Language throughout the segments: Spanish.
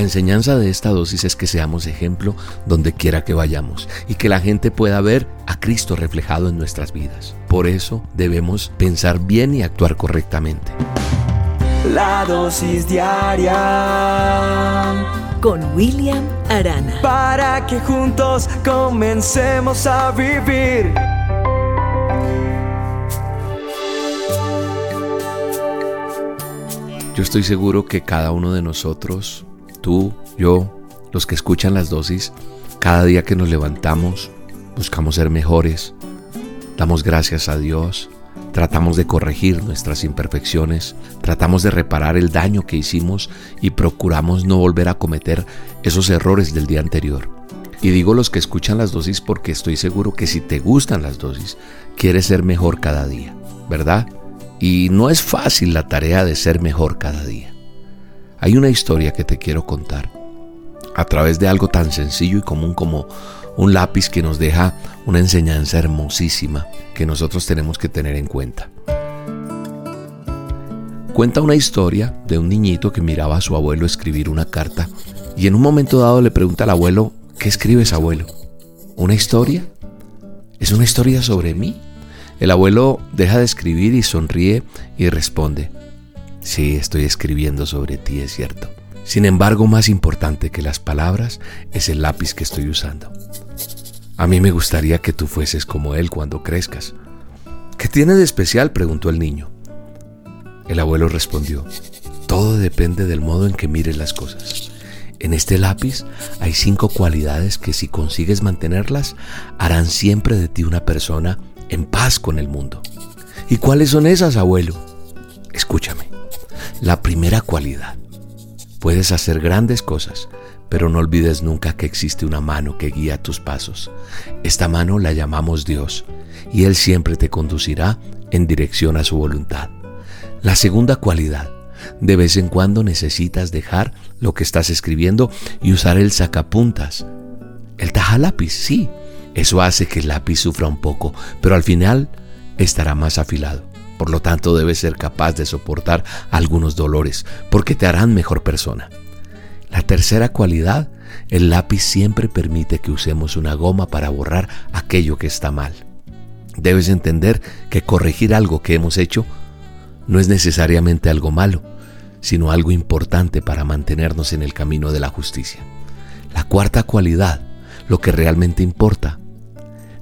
La enseñanza de esta dosis es que seamos ejemplo donde quiera que vayamos y que la gente pueda ver a Cristo reflejado en nuestras vidas. Por eso debemos pensar bien y actuar correctamente. La dosis diaria con William Arana. Para que juntos comencemos a vivir. Yo estoy seguro que cada uno de nosotros, tú, yo, los que escuchan las dosis, cada día que nos levantamos, buscamos ser mejores, damos gracias a Dios, tratamos de corregir nuestras imperfecciones, tratamos de reparar el daño que hicimos y procuramos no volver a cometer esos errores del día anterior. Y digo los que escuchan las dosis porque estoy seguro que si te gustan las dosis, quieres ser mejor cada día, ¿verdad? Y no es fácil la tarea de ser mejor cada día. Hay una historia que te quiero contar a través de algo tan sencillo y común como un lápiz que nos deja una enseñanza hermosísima que nosotros tenemos que tener en cuenta. Cuenta una historia de un niñito que miraba a su abuelo escribir una carta y en un momento dado le pregunta al abuelo, ¿qué escribes abuelo? ¿Una historia? ¿Es una historia sobre mí? El abuelo deja de escribir y sonríe y responde, sí, estoy escribiendo sobre ti, es cierto. Sin embargo, más importante que las palabras es el lápiz que estoy usando. A mí me gustaría que tú fueses como él cuando crezcas. ¿Qué tiene de especial? preguntó el niño. El abuelo respondió, todo depende del modo en que mires las cosas. En este lápiz hay cinco cualidades que si consigues mantenerlas harán siempre de ti una persona en paz con el mundo. ¿Y cuáles son esas, abuelo? Escúchame. La primera cualidad. Puedes hacer grandes cosas, pero no olvides nunca que existe una mano que guía tus pasos. Esta mano la llamamos Dios, y Él siempre te conducirá en dirección a su voluntad. La segunda cualidad. De vez en cuando necesitas dejar lo que estás escribiendo y usar el sacapuntas. El tajalápiz, sí, eso hace que el lápiz sufra un poco, pero al final estará más afilado. Por lo tanto, debes ser capaz de soportar algunos dolores, porque te harán mejor persona. La tercera cualidad, el lápiz siempre permite que usemos una goma para borrar aquello que está mal. Debes entender que corregir algo que hemos hecho no es necesariamente algo malo, sino algo importante para mantenernos en el camino de la justicia. La cuarta cualidad, lo que realmente importa,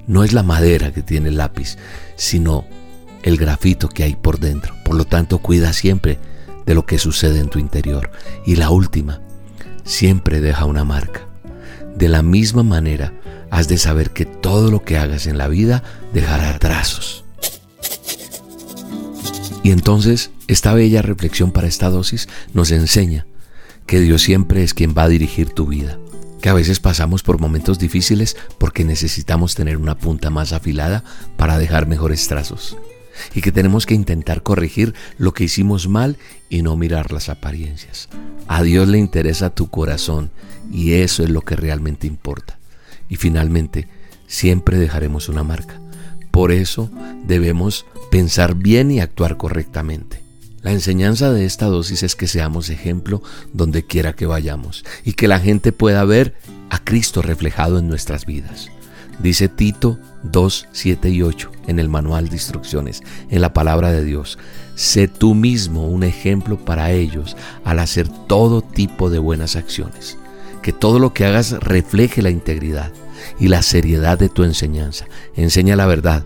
no es la madera que tiene el lápiz, sino el grafito que hay por dentro. Por lo tanto, cuida siempre de lo que sucede en tu interior. Y la última, siempre deja una marca. De la misma manera, has de saber que todo lo que hagas en la vida dejará trazos. Y entonces, esta bella reflexión para esta dosis nos enseña que Dios siempre es quien va a dirigir tu vida que a veces pasamos por momentos difíciles porque necesitamos tener una punta más afilada para dejar mejores trazos y que tenemos que intentar corregir lo que hicimos mal y no mirar las apariencias. A Dios le interesa tu corazón y eso es lo que realmente importa. Y finalmente, siempre dejaremos una marca. Por eso debemos pensar bien y actuar correctamente. La enseñanza de esta dosis es que seamos ejemplo donde quiera que vayamos y que la gente pueda ver a Cristo reflejado en nuestras vidas. Dice Tito 2, 7 y 8 en el manual de instrucciones, en la palabra de Dios. Sé tú mismo un ejemplo para ellos al hacer todo tipo de buenas acciones. Que todo lo que hagas refleje la integridad y la seriedad de tu enseñanza. Enseña la verdad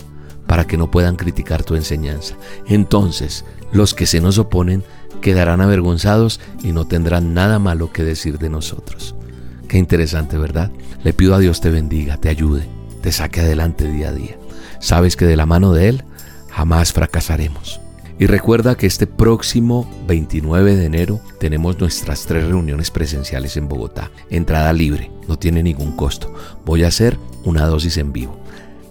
para que no puedan criticar tu enseñanza. Entonces, los que se nos oponen quedarán avergonzados y no tendrán nada malo que decir de nosotros. Qué interesante, ¿verdad? Le pido a Dios te bendiga, te ayude, te saque adelante día a día. Sabes que de la mano de Él jamás fracasaremos. Y recuerda que este próximo 29 de enero tenemos nuestras tres reuniones presenciales en Bogotá. Entrada libre, no tiene ningún costo. Voy a hacer una dosis en vivo.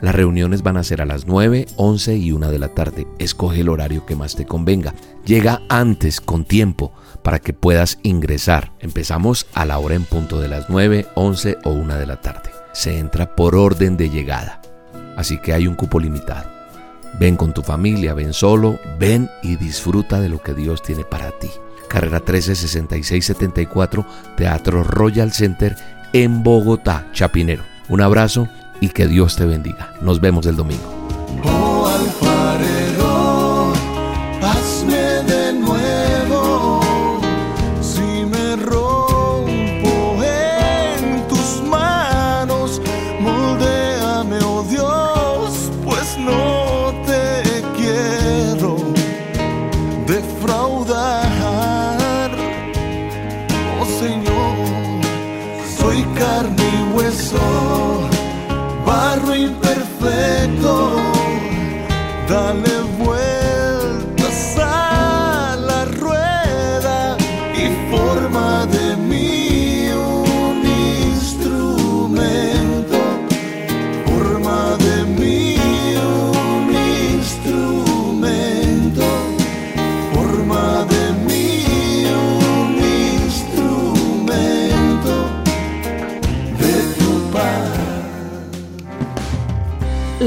Las reuniones van a ser a las 9, 11 y 1 de la tarde. Escoge el horario que más te convenga. Llega antes, con tiempo, para que puedas ingresar. Empezamos a la hora en punto de las 9, 11 o 1 de la tarde. Se entra por orden de llegada. Así que hay un cupo limitado. Ven con tu familia, ven solo, ven y disfruta de lo que Dios tiene para ti. Carrera 13 66 74, Teatro Royal Center en Bogotá, Chapinero. Un abrazo y que Dios te bendiga. Nos vemos el domingo. soy carne y hueso, barro imperfecto, dale